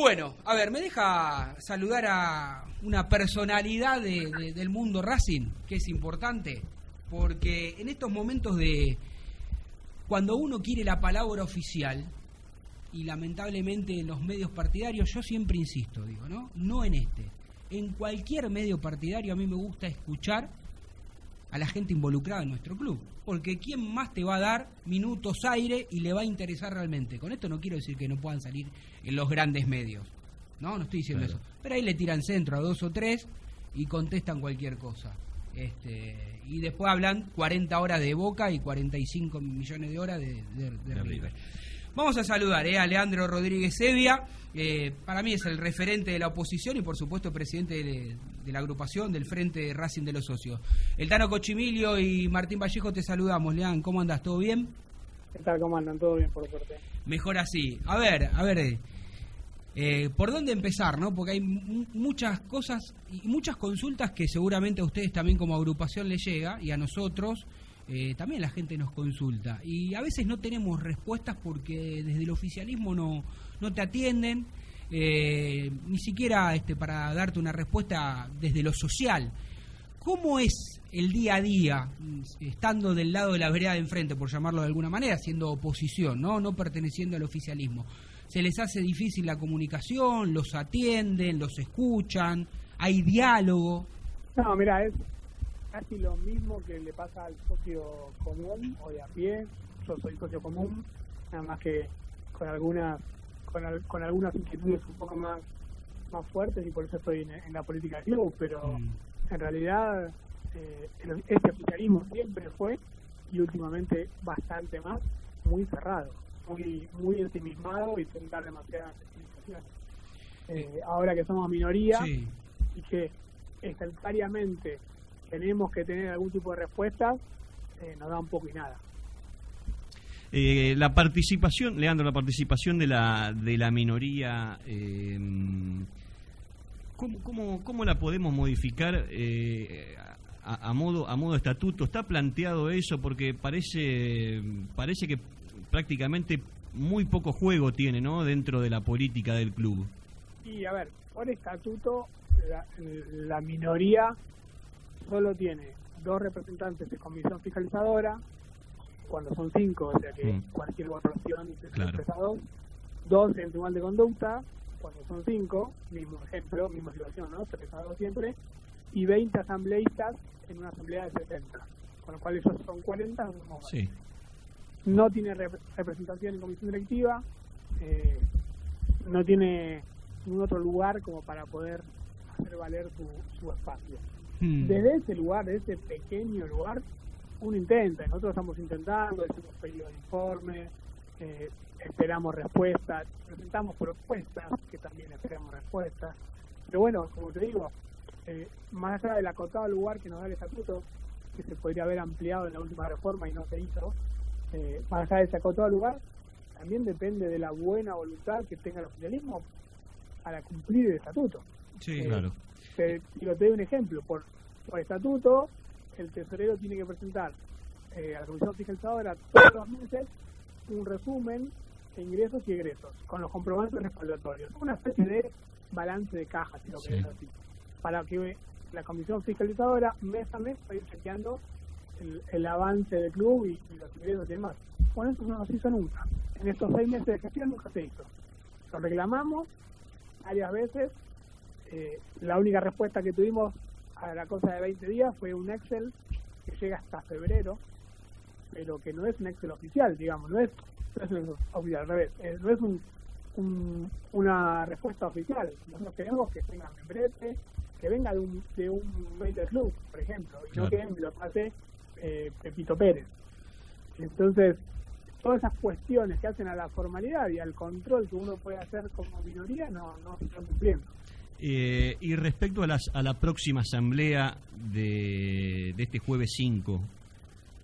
Bueno, a ver, me deja saludar a una personalidad del mundo Racing, que es importante, porque en estos momentos de cuando uno quiere la palabra oficial, y lamentablemente en los medios partidarios, yo siempre insisto, digo, ¿no? No en este. En cualquier medio partidario a mí me gusta escuchar a la gente involucrada en nuestro club. Porque ¿quién más te va a dar minutos aire y le va a interesar realmente? Con esto no quiero decir que no puedan salir en los grandes medios. No, no estoy diciendo eso. Pero ahí le tiran centro a dos o tres y contestan cualquier cosa. Este, y después hablan 40 horas de Boca y 45 millones de horas de, River. Vamos a saludar eh, a Leandro Rodríguez Evia, eh, para mí es el referente de la oposición y por supuesto presidente de, la agrupación del Frente Racing de los Socios. El Tano Cochimilio y Martín Vallejo te saludamos. Leandro, ¿cómo andas? ¿Todo bien? ¿Qué tal? ¿Cómo andan? ¿Todo bien, por suerte? Mejor así. A ver, a ver, eh, ¿por dónde empezar? no Porque hay muchas cosas y muchas consultas que seguramente a ustedes también como agrupación les llega y a nosotros eh, también la gente nos consulta y a veces no tenemos respuestas porque desde el oficialismo no, no te atienden, eh, ni siquiera este, para darte una respuesta desde lo social. ¿Cómo es el día a día, estando del lado de la vereda de enfrente, por llamarlo de alguna manera, siendo oposición, no, no perteneciendo al oficialismo? ¿Se les hace difícil la comunicación? ¿Los atienden? ¿Los escuchan? ¿Hay diálogo? No, mira, es, casi lo mismo que le pasa al socio común o de a pie. Yo soy socio común, nada más que con algunas con, con algunas inquietudes un poco más más fuertes y por eso estoy en, la política de club, pero mm. en realidad eh, este oficialismo siempre fue y últimamente bastante más muy cerrado, muy muy ensimismado y sin dar demasiadas explicaciones. Eh, ahora que somos minoría y que estatutariamente tenemos que tener algún tipo de respuesta, eh, nos da un poco y nada. Eh, la participación, Leandro, la participación de la, de la minoría, eh, ¿cómo, cómo, la podemos modificar eh, a, modo a modo estatuto? ¿Está planteado eso? Porque parece, parece que prácticamente muy poco juego tiene ¿no? dentro de la política del club. Y a ver, por estatuto la minoría solo tiene dos representantes de comisión fiscalizadora, cuando son cinco, o sea que mm. cualquier evaluación es claro. dos, dos en tribunal de conducta, cuando son cinco, mismo ejemplo, misma situación, ¿no? Se dos siempre, y 20 asambleístas en una asamblea de 70, con lo cual ellos son 40, no, sí. no tiene representación en comisión directiva, eh, no tiene ningún otro lugar como para poder hacer valer su, su espacio. Hmm. Desde ese lugar, desde ese pequeño lugar, uno intenta, nosotros estamos intentando, hicimos pedido de informe, eh, esperamos respuestas, presentamos propuestas que también esperamos respuestas. Pero bueno, como te digo, eh, más allá del acotado lugar que nos da el estatuto, que se podría haber ampliado en la última reforma y no se hizo, eh, más allá de ese acotado lugar, también depende de la buena voluntad que tenga el oficialismo para cumplir el estatuto. Sí, claro te, te doy un ejemplo, por, por estatuto, el tesorero tiene que presentar eh, a la Comisión Fiscalizadora todos los meses un resumen de ingresos y egresos, con los comprobantes respaldatorios. Una especie de balance de caja, si lo querés así, para que la Comisión Fiscalizadora mes a mes vaya chequeando el, avance del club y, los ingresos y demás. Bueno, eso no se hizo nunca. En estos seis meses de gestión nunca se hizo. Lo reclamamos varias veces, eh, la única respuesta que tuvimos a la cosa de 20 días fue un Excel que llega hasta febrero, pero que no es un Excel oficial, digamos, no es, no es un oficial, al revés, eh, no es un, una respuesta oficial. Nosotros queremos que tenga membrete, que venga de un, de un club, por ejemplo, y no que lo pase eh, Pepito Pérez. Entonces, todas esas cuestiones que hacen a la formalidad y al control que uno puede hacer como minoría no, no se están cumpliendo. Eh, y respecto a, las, a la próxima asamblea de, de, este jueves 5,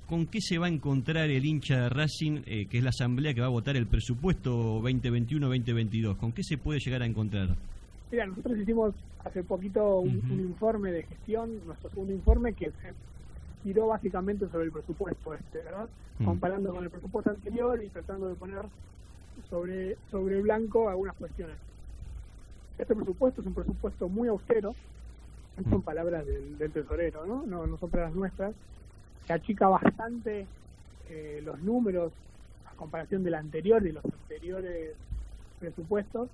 ¿con qué se va a encontrar el hincha de Racing, eh, que es la asamblea que va a votar el presupuesto 2021-2022? ¿Con qué se puede llegar a encontrar? Mira, nosotros hicimos hace poquito un, informe de gestión, nuestro segundo informe, que se tiró básicamente sobre el presupuesto este, ¿verdad? Comparando con el presupuesto anterior y tratando de poner sobre, sobre blanco algunas cuestiones este presupuesto es un presupuesto muy austero, son palabras del, tesorero, ¿no? ¿no? No son palabras nuestras, que achica bastante eh, los números a comparación del anterior y los anteriores presupuestos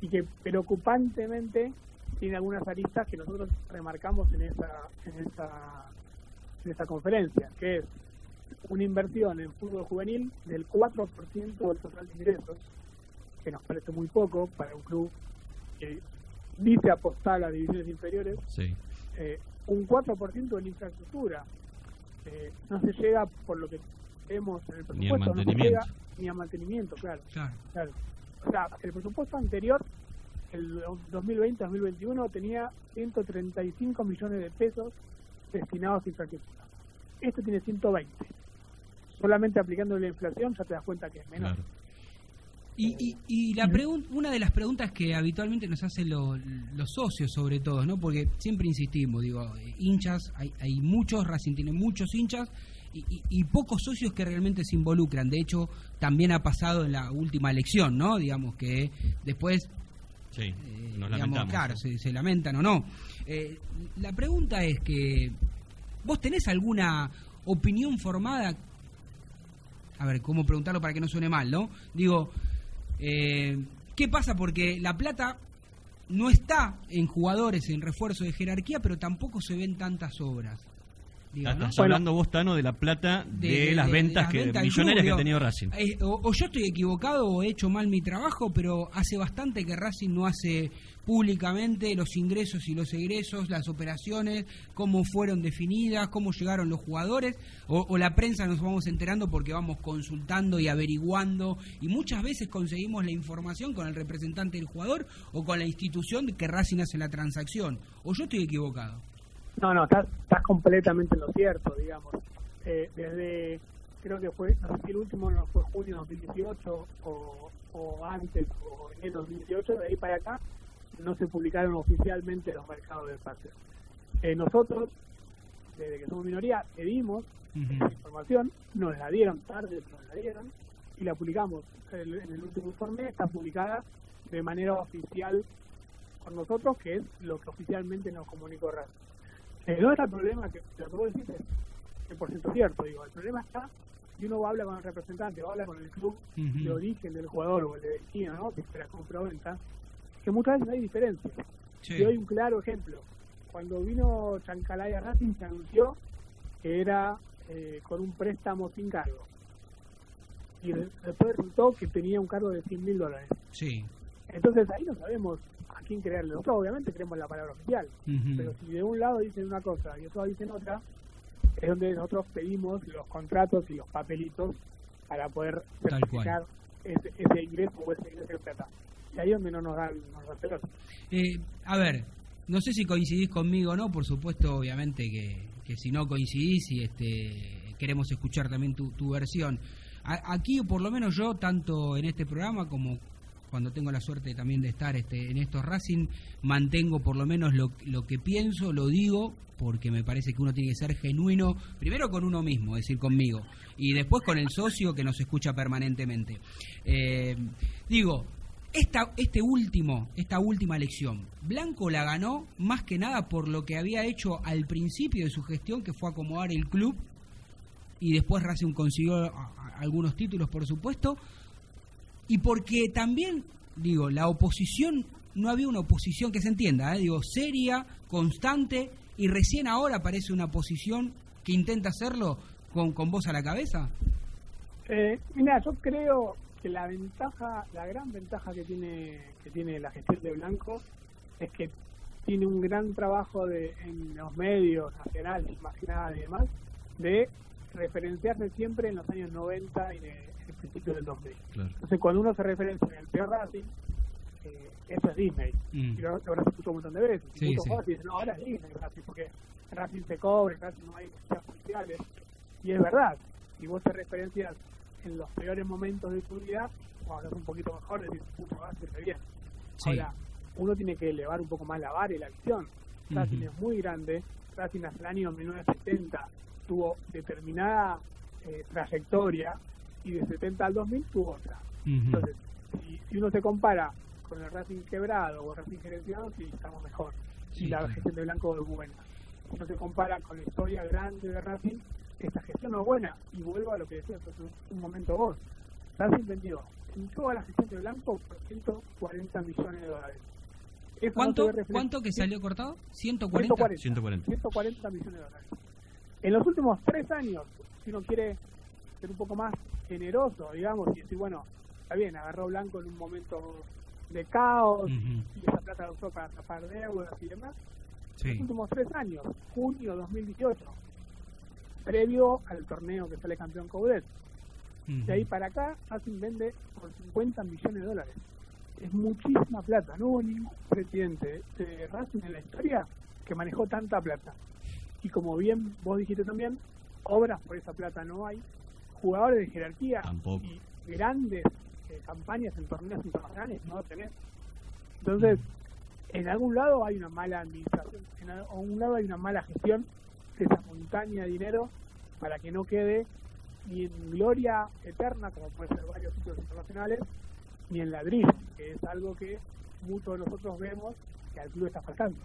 y que preocupantemente tiene algunas aristas que nosotros remarcamos en esa en esa en esa conferencia, que es una inversión en fútbol juvenil del 4% del total de ingresos, que nos parece muy poco para un club que dice apostar a divisiones inferiores, eh, un 4% en infraestructura. Eh, no se llega por lo que vemos en el presupuesto, no se llega ni a mantenimiento, claro. claro. O sea, el presupuesto anterior, el 2020-2021, tenía 135 millones de pesos destinados a infraestructura. Este tiene 120. Solamente aplicando la inflación ya te das cuenta que es menor. Y, y, la una de las preguntas que habitualmente nos hacen los socios, sobre todo, ¿no? Porque siempre insistimos, digo, hinchas, hay, hay muchos, Racing tiene muchos hinchas y, pocos socios que realmente se involucran. De hecho, también ha pasado en la última elección, ¿no? Digamos que después Sí, eh, nos digamos, claro, se, lamentan o no. Eh, la pregunta es que, ¿vos tenés alguna opinión formada? A ver, ¿cómo preguntarlo para que no suene mal, no? Digo, eh, ¿Qué pasa? Porque La Plata no está en jugadores en refuerzo de jerarquía, pero tampoco se ven tantas obras. Estás hablando vos, Tano, de la plata de, las ventas que, millonarias que ha tenido Racing. Eh, o, yo estoy equivocado o he hecho mal mi trabajo, pero hace bastante que Racing no hace públicamente los ingresos y los egresos, las operaciones, cómo fueron definidas, cómo llegaron los jugadores, o, la prensa nos vamos enterando porque vamos consultando y averiguando, y muchas veces conseguimos la información con el representante del jugador o con la institución que Racing hace la transacción. ¿O yo estoy equivocado? No, no, estás, estás completamente en lo cierto, digamos. Eh, desde, creo que fue, no sé si el último no fue junio 2018 o, o antes, o enero 2018, de ahí para acá, no se publicaron oficialmente los mercados de espacio. Eh, nosotros, desde que somos minoría, pedimos esa información, nos la dieron tarde, nos la dieron, y la publicamos. en el último informe está publicada de manera oficial con nosotros, que es lo que oficialmente nos comunicó RAS. No está el problema que te lo decir es por ciento cierto, digo, el problema está si uno habla con el representante o habla con el club de origen del jugador o el de destino, ¿no? que espera compra o venta, que muchas veces hay diferencias. Y hoy un claro ejemplo. Cuando vino Chancalaya Racing se anunció que era eh, con un préstamo sin cargo. Y después resultó que tenía un cargo de 100 mil dólares. Sí. Entonces ahí no sabemos a quién creerle. Nosotros obviamente creemos la palabra oficial, pero si de un lado dicen una cosa y otro dicen otra, es donde nosotros pedimos los contratos y los papelitos para poder certificar ese, ese, ingreso o ese ingreso de plata. Y ahí es donde no nos dan los eh, A ver, no sé si coincidís conmigo o no, por supuesto, obviamente que, que si no coincidís y este queremos escuchar también tu, tu versión. aquí, por lo menos yo, tanto en este programa como cuando tengo la suerte también de estar este, en estos Racing, mantengo por lo menos lo, lo que pienso, lo digo, porque me parece que uno tiene que ser genuino, primero con uno mismo, es decir, conmigo, y después con el socio que nos escucha permanentemente. Eh, digo, esta, este último, esta última elección, Blanco la ganó más que nada por lo que había hecho al principio de su gestión, que fue acomodar el club, y después Racing consiguió algunos títulos, por supuesto, y porque también, digo, la oposición, no había una oposición que se entienda, ¿eh? digo, seria, constante, y recién ahora aparece una oposición que intenta hacerlo con, con voz a la cabeza. Eh, mira, yo creo que la ventaja, la gran ventaja que tiene que tiene la gestión de Blanco es que tiene un gran trabajo de, en los medios nacionales, más y demás, de referenciarse siempre en los años 90 y de el principio del 2000. Entonces, cuando uno se referencia en el peor Racing, eh, eso es Disney. Mm. Y lo, habrás escuchado un montón de veces. Sí, y sí. dicen, no, ahora es Disney Racing, porque Racing se cobre, Racing no hay necesidades policiales. Y es verdad, si vos te referencias en los peores momentos de tu vida, cuando hablas un poquito mejor, decís, puto, va a bien. Ahora, uno tiene que elevar un poco más la vara y la visión. Racing es muy grande, Racing hasta el año 1970 tuvo determinada eh, trayectoria y de 70 al 2000 tuvo otra. Entonces, si, uno se compara con el Racing quebrado o el Racing gerenciado, sí estamos mejor. y la gestión de Blanco es buena. Si no se compara con la historia grande de Racing, esta gestión no es buena. Y vuelvo a lo que decías hace un momento vos. Racing vendió en toda la gestión de Blanco por 140 millones de dólares. ¿Cuánto, ¿Cuánto que salió cortado? 140. 140. 140. millones de dólares. En los últimos tres años, si uno quiere ser un poco más generoso, digamos, y decir, bueno, está bien, agarró Blanco en un momento de caos y esa plata la usó para tapar deudas y demás. Los últimos tres años, junio 2018, previo al torneo que sale campeón Coudet. De ahí para acá, Racing vende por 50 millones de dólares. Es muchísima plata. No hubo ningún presidente de Racing en la historia que manejó tanta plata. Y como bien vos dijiste también, obras por esa plata no hay. Jugadores de jerarquía y grandes eh, campañas en torneos internacionales no tenés. Entonces, en algún lado hay una mala administración, en algún lado hay una mala gestión de esa montaña de dinero para que no quede ni en gloria eterna, como puede ser varios sitios internacionales, ni en ladrillo, que es algo que muchos de nosotros vemos que al club está faltando.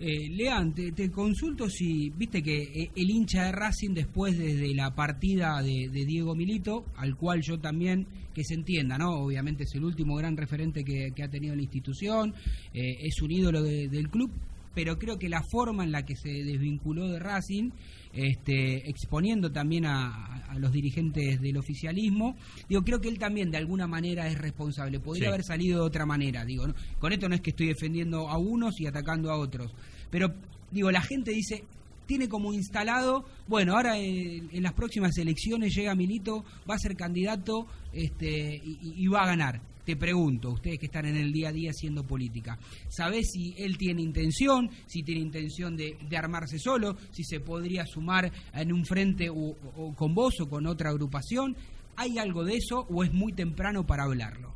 Eh, Lean, te, consulto si, viste que eh, el hincha de Racing después desde la partida de, Diego Milito, al cual yo también, que se entienda, ¿no? Obviamente es el último gran referente que, ha tenido la institución, eh, es un ídolo del club, pero creo que la forma en la que se desvinculó de Racing, este, exponiendo también a, los dirigentes del oficialismo, digo, creo que él también de alguna manera es responsable. Podría haber salido de otra manera, digo, con esto no es que estoy defendiendo a unos y atacando a otros, pero digo, la gente dice, tiene como instalado, bueno, ahora en, las próximas elecciones llega Milito, va a ser candidato este, y va a ganar te pregunto, ustedes que están en el día a día haciendo política, ¿sabés si él tiene intención, si tiene intención de, armarse solo, si se podría sumar en un frente o, con vos o con otra agrupación? ¿Hay algo de eso o es muy temprano para hablarlo?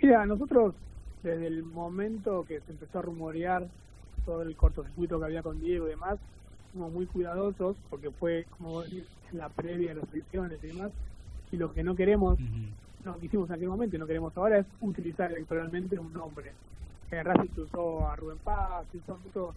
Mira, nosotros desde el momento que se empezó a rumorear todo el cortocircuito que había con Diego y demás, fuimos muy cuidadosos porque fue, como decir, en la previa de las elecciones y demás, y lo que no queremos no quisimos en aquel momento y no queremos ahora es utilizar electoralmente un nombre. En Racing se usó a Rubén Paz, se usó mucho,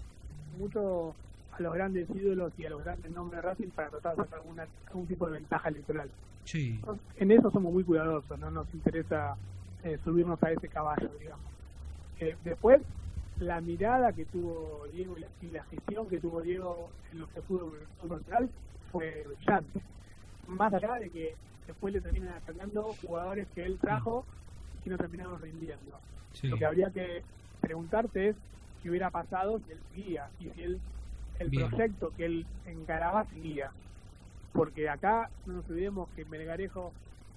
mucho a los grandes ídolos y a los grandes nombres de Racing para tratar de sacar alguna, algún tipo de ventaja electoral. Sí. en eso somos muy cuidadosos, no nos interesa eh, subirnos a ese caballo, digamos. Eh, después, la mirada que tuvo Diego y la, gestión que tuvo Diego en lo que fue el fútbol fue brillante. Más allá de que después le terminan atacando jugadores que él trajo y no terminaron rindiendo. Lo que habría que preguntarte es qué hubiera pasado si él seguía y si él, el proyecto que él encaraba seguía. Porque acá no nos olvidemos que Melgarejo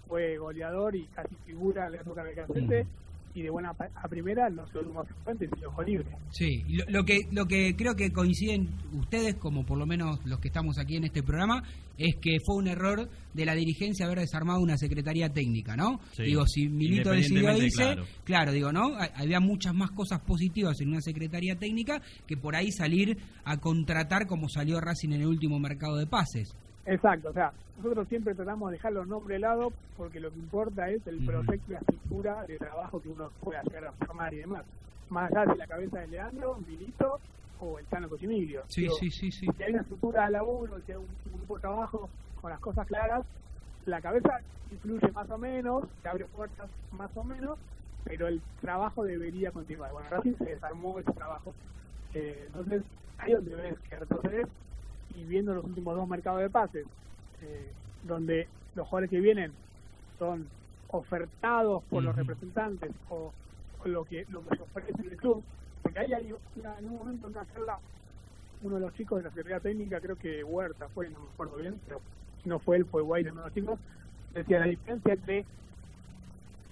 fue goleador y casi figura en la época de Cacete y de buena a primera los últimos frecuentes y los libre. Sí, lo, que lo que creo que coinciden ustedes, como por lo menos los que estamos aquí en este programa, es que fue un error de la dirigencia haber desarmado una secretaría técnica, ¿no? Digo, si Milito decidió irse, claro. digo, ¿no? Había muchas más cosas positivas en una secretaría técnica que por ahí salir a contratar como salió Racing en el último mercado de pases. Exacto, o sea, nosotros siempre tratamos de dejar los nombres de lado porque lo que importa es el proyecto y la estructura de trabajo que uno llegar a formar y demás. Más allá de la cabeza de Leandro, Milito o el Tano Cochimilio. Sí, sí, sí, sí. Si hay una estructura de laburo, si hay un, grupo de trabajo con las cosas claras, la cabeza influye más o menos, se abre puertas más o menos, pero el trabajo debería continuar. Bueno, Racing se desarmó ese trabajo. Eh, entonces, ahí donde ves que retroceder y viendo los últimos dos mercados de pases, eh, donde los jugadores que vienen son ofertados por los representantes o, lo que lo que se ofrece el club, porque ahí hay en un momento en una charla, uno de los chicos de la Secretaría Técnica, creo que Huerta fue, no me acuerdo bien, pero si no fue él, fue White, uno de los chicos, decía la diferencia entre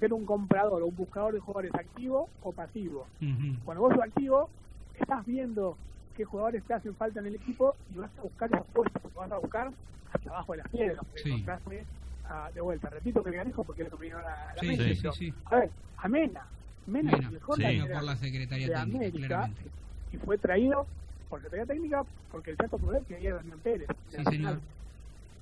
ser un comprador o un buscador de jugadores activo o pasivo. Cuando vos sos activo, estás viendo qué jugadores te hacen falta en el equipo y vas a buscar esas puestas, vas a buscar hasta abajo de las piedras, ah, de vuelta. Repito que Ganejo porque es lo que vino a la, sí, sí, sí, A ver, Amena, Mena, Mena mejor por la Secretaría de Técnica, América, claramente. y fue traído por la Secretaría Técnica porque el Chato Poder quería Damián Pérez. Sí, señor.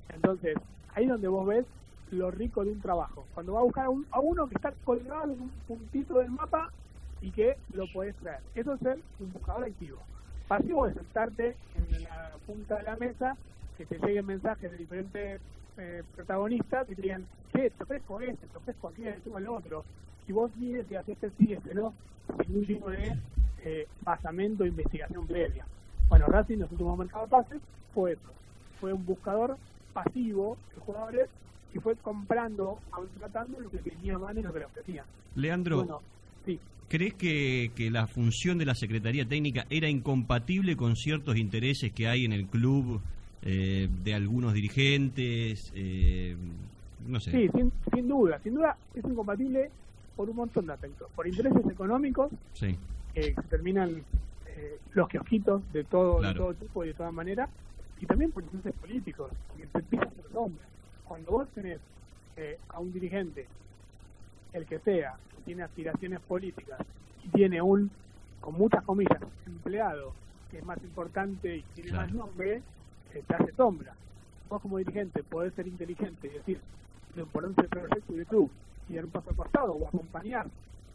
Entonces, ahí donde vos ves lo rico de un trabajo. Cuando va a buscar a, uno que está colgado en un puntito del mapa y que lo puedes traer. Eso es ser un buscador activo. Pasivo es sentarte en la punta de la mesa, que te lleguen mensajes de diferentes eh, protagonistas y te digan, che, te ofrezco este, te ofrezco aquel, te el otro. Y vos mires y haces este sí, este no, sin ningún tipo de eh, basamento de investigación previa. Bueno, Racing en los últimos mercados pases fue eso. Fue un buscador pasivo de jugadores y fue comprando, tratando lo que tenía mano y lo que le ofrecían. Leandro, ¿crees que, que la función de la Secretaría Técnica era incompatible con ciertos intereses que hay en el club eh, de algunos dirigentes? Eh, no sé. Sí, sin, sin duda. Sin duda es incompatible por un montón de aspectos. Por intereses económicos, sí. que se terminan eh, los kiosquitos de todo, de todo tipo y de todas maneras, y también por intereses políticos, porque te empiezan los hombres cuando vos tenés eh, a un dirigente, el que sea, tiene aspiraciones políticas y tiene un, con muchas comillas, empleado, que es más importante y tiene más nombre, eh, te hace sombra. Vos como dirigente podés ser inteligente y decir lo importante del proyecto y club y dar un paso al costado o acompañar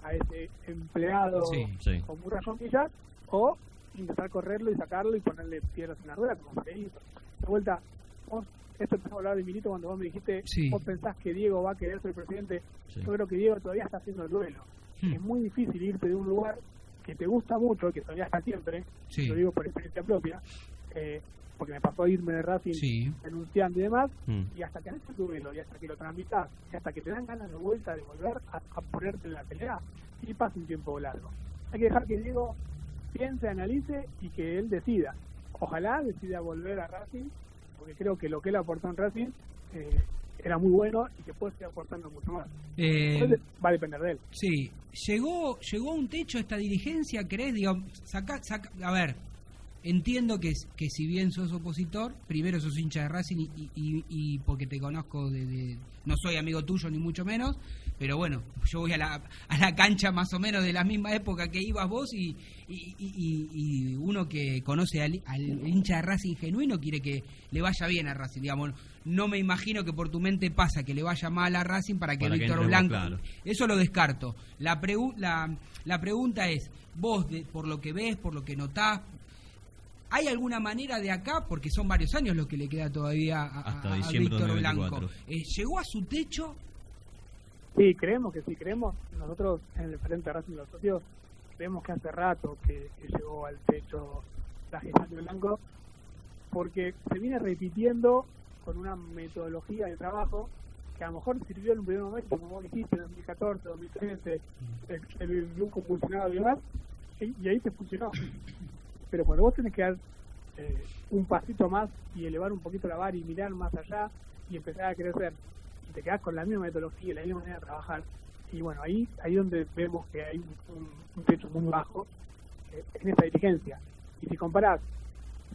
a ese empleado con muchas comillas o intentar correrlo y sacarlo y ponerle piedras en la rueda como se hizo. De vuelta, vos esto empezó a hablar de Milito cuando vos me dijiste, vos pensás que Diego va a querer ser presidente. Yo creo que Diego todavía está haciendo el duelo. Hmm. Es muy difícil irte de un lugar que te gusta mucho, que todavía está siempre, lo digo por experiencia propia, eh, porque me pasó a irme de Racing denunciando y demás, hmm. y hasta que haces el duelo, y hasta que lo tramitas, y hasta que te dan ganas de vuelta de volver a, ponerte en la pelea, y pasa un tiempo largo. Hay que dejar que Diego piense, analice y que él decida. Ojalá decida volver a Racing porque creo que lo que él aportó en Racing eh, era muy bueno y que puede seguir aportando mucho más. Eh, va a depender de él. Sí, llegó llegó a un techo esta dirigencia, ¿crees? Digo, saca, a ver, entiendo que, que si bien sos opositor, primero sos hincha de Racing y, y, porque te conozco de, no soy amigo tuyo ni mucho menos, pero bueno, yo voy a la, a la cancha más o menos de la misma época que ibas vos y, y, uno que conoce al, hincha de Racing genuino quiere que le vaya bien a Racing, digamos, no me imagino que por tu mente pasa que le vaya mal a Racing para que Víctor Blanco, eso lo descarto. La, la, la pregunta es, vos de, por lo que ves, por lo que notás, ¿Hay alguna manera de acá, porque son varios años lo que le queda todavía a, Víctor Blanco, eh, ¿llegó a su techo? Sí, creemos que sí, creemos, nosotros en el Frente Racing de los Socios, creemos que hace rato que, llegó al techo la gestión de Blanco, porque se viene repitiendo con una metodología de trabajo que a lo mejor sirvió en un primer momento, como vos dijiste, en 2014, 2013, el, el grupo funcionaba y demás, y ahí se funcionó pero cuando vos tenés que dar eh, un pasito más y elevar un poquito la vara y mirar más allá y empezar a crecer, y te quedás con la misma metodología y la misma manera de trabajar, y bueno, ahí ahí donde vemos que hay un, techo muy bajo eh, en esta dirigencia. Y si comparás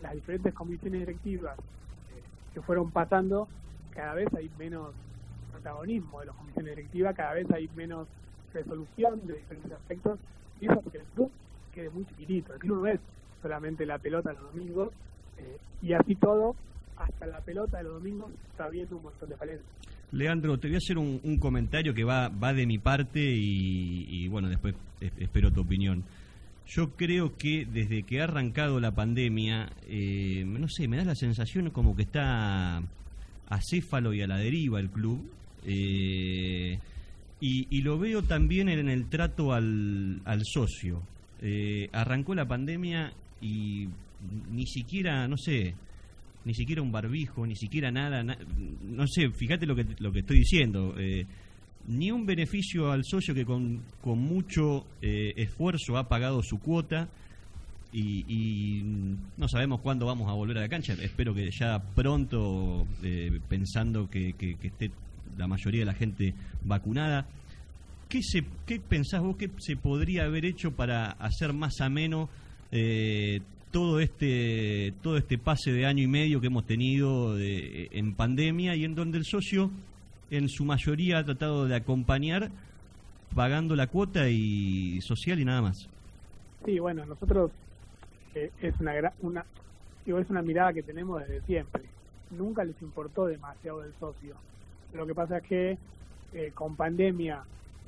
las diferentes comisiones directivas eh, que fueron pasando, cada vez hay menos protagonismo de las comisiones directivas, cada vez hay menos resolución de diferentes aspectos, y eso porque el club quede muy chiquitito. El club no es solamente la pelota los domingos, eh, y así todo, hasta la pelota de los domingos está viendo un montón de falencias. Leandro, te voy a hacer un, comentario que va, va de mi parte y, bueno, después espero tu opinión. Yo creo que desde que ha arrancado la pandemia, eh, no sé, me da la sensación como que está acéfalo y a la deriva el club. Eh, y, lo veo también en el trato al, al socio. arrancó la pandemia y ni siquiera, no sé, ni siquiera un barbijo, ni siquiera nada, no sé, fíjate lo que, lo que estoy diciendo, eh, ni un beneficio al socio que con, con mucho eh, esfuerzo ha pagado su cuota y, no sabemos cuándo vamos a volver a la cancha, espero que ya pronto, eh, pensando que, que, esté la mayoría de la gente vacunada. ¿Qué, se, ¿Qué pensás vos que se podría haber hecho para hacer más ameno eh, todo este todo este pase de año y medio que hemos tenido en pandemia y en donde el socio en su mayoría ha tratado de acompañar pagando la cuota y social y nada más. Sí, bueno, nosotros eh, es una, una es una mirada que tenemos desde siempre. Nunca les importó demasiado el socio. Lo que pasa es que eh, con pandemia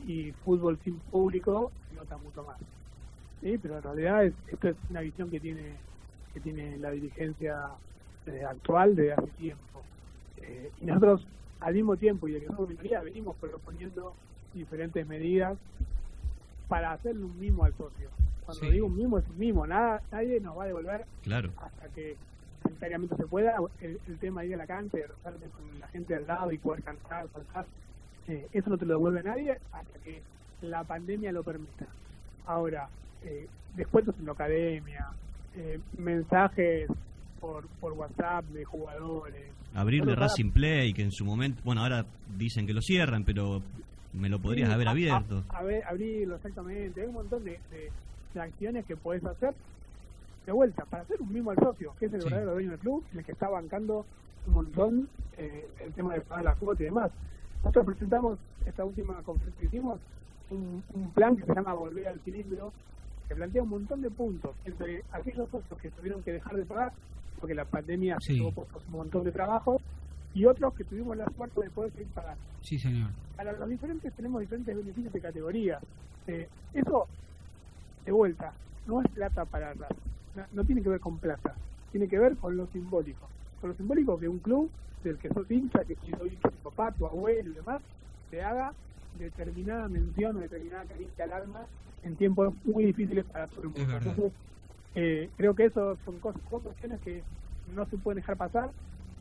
y fútbol sin público se nota mucho más. ¿Sí? Pero en realidad esto es una visión que tiene que tiene la dirigencia eh, actual de hace tiempo. Eh, y nosotros al mismo tiempo, y de que somos minoría, venimos proponiendo diferentes medidas para hacerle un mimo al socio. Cuando digo un mimo, es un mimo. Nada, nadie nos va a devolver claro. hasta que sanitariamente se pueda. El, tema de ir a la cancha, de rozarte con la gente al lado y poder cantar, saltar, eh, eso no te lo devuelve nadie hasta que la pandemia lo permita. Ahora, eh, descuentos en la academia, eh, mensajes por, por WhatsApp de jugadores. Abrirle Racing Play, que en su momento, bueno, ahora dicen que lo cierran, pero me lo podrías haber abierto. A, ver, abrirlo, exactamente. Hay un montón de, acciones que puedes hacer de vuelta para hacer un mismo al socio, que es el verdadero dueño del club, el que está bancando un montón eh, el tema de pagar la cuota y demás. Nosotros presentamos, esta última conferencia que hicimos, un, un plan que se llama Volver al Equilibrio, que plantea un montón de puntos entre aquellos socios que tuvieron que dejar de pagar porque la pandemia sí. tuvo un montón de trabajo y otros que tuvimos la suerte de poder seguir pagando. Sí, señor. Para los diferentes tenemos diferentes beneficios de categoría. Eh, eso, de vuelta, no es plata para no, no tiene que ver con plata, tiene que ver con lo simbólico. Con lo simbólico que un club del que sos hincha, que si soy hincha tu papá, tu abuelo y demás, te haga determinada mención o determinada caricia al alma en tiempos muy difíciles para todo el mundo. Entonces, eh, creo que eso son cosas, cuestiones que no se pueden dejar pasar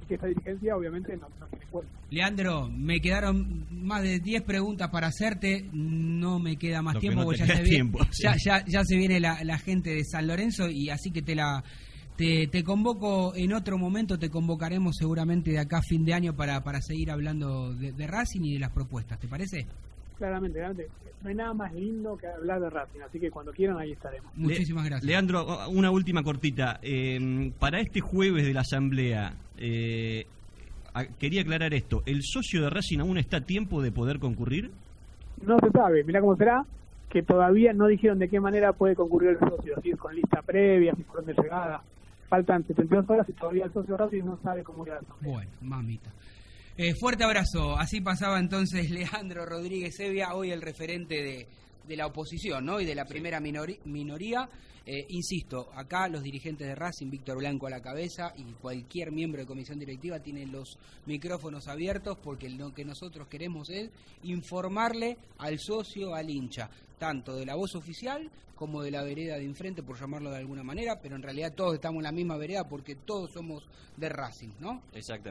y que esta dirigencia obviamente no, tiene cuenta. Leandro, me quedaron más de 10 preguntas para hacerte, no me queda más tiempo, porque ya, se viene, ya, ya, ya, se viene la, la gente de San Lorenzo y así que te la... Te, te, convoco en otro momento, te convocaremos seguramente de acá a fin de año para, para seguir hablando de, de Racing y de las propuestas, ¿te parece? claramente, no hay nada más lindo que hablar de Racing, así que cuando quieran ahí estaremos. Muchísimas gracias. Leandro, una última cortita. Eh, para este jueves de la asamblea, eh, quería aclarar esto, ¿el socio de Racing aún está a tiempo de poder concurrir? No se sabe, mira cómo será, que todavía no dijeron de qué manera puede concurrir el socio, si es con lista previa, si es de llegada. Faltan 72 horas y todavía el socio Racing no sabe cómo asamblea. Bueno, mamita. Eh, fuerte abrazo. Así pasaba entonces Leandro Rodríguez Evia, hoy el referente de, de la oposición ¿no? y de la primera minoría. Eh, insisto, acá los dirigentes de Racing, Víctor Blanco a la cabeza y cualquier miembro de comisión directiva tienen los micrófonos abiertos porque lo que nosotros queremos es informarle al socio, al hincha, tanto de la voz oficial como de la vereda de enfrente, por llamarlo de alguna manera, pero en realidad todos estamos en la misma vereda porque todos somos de Racing, ¿no? Exactamente.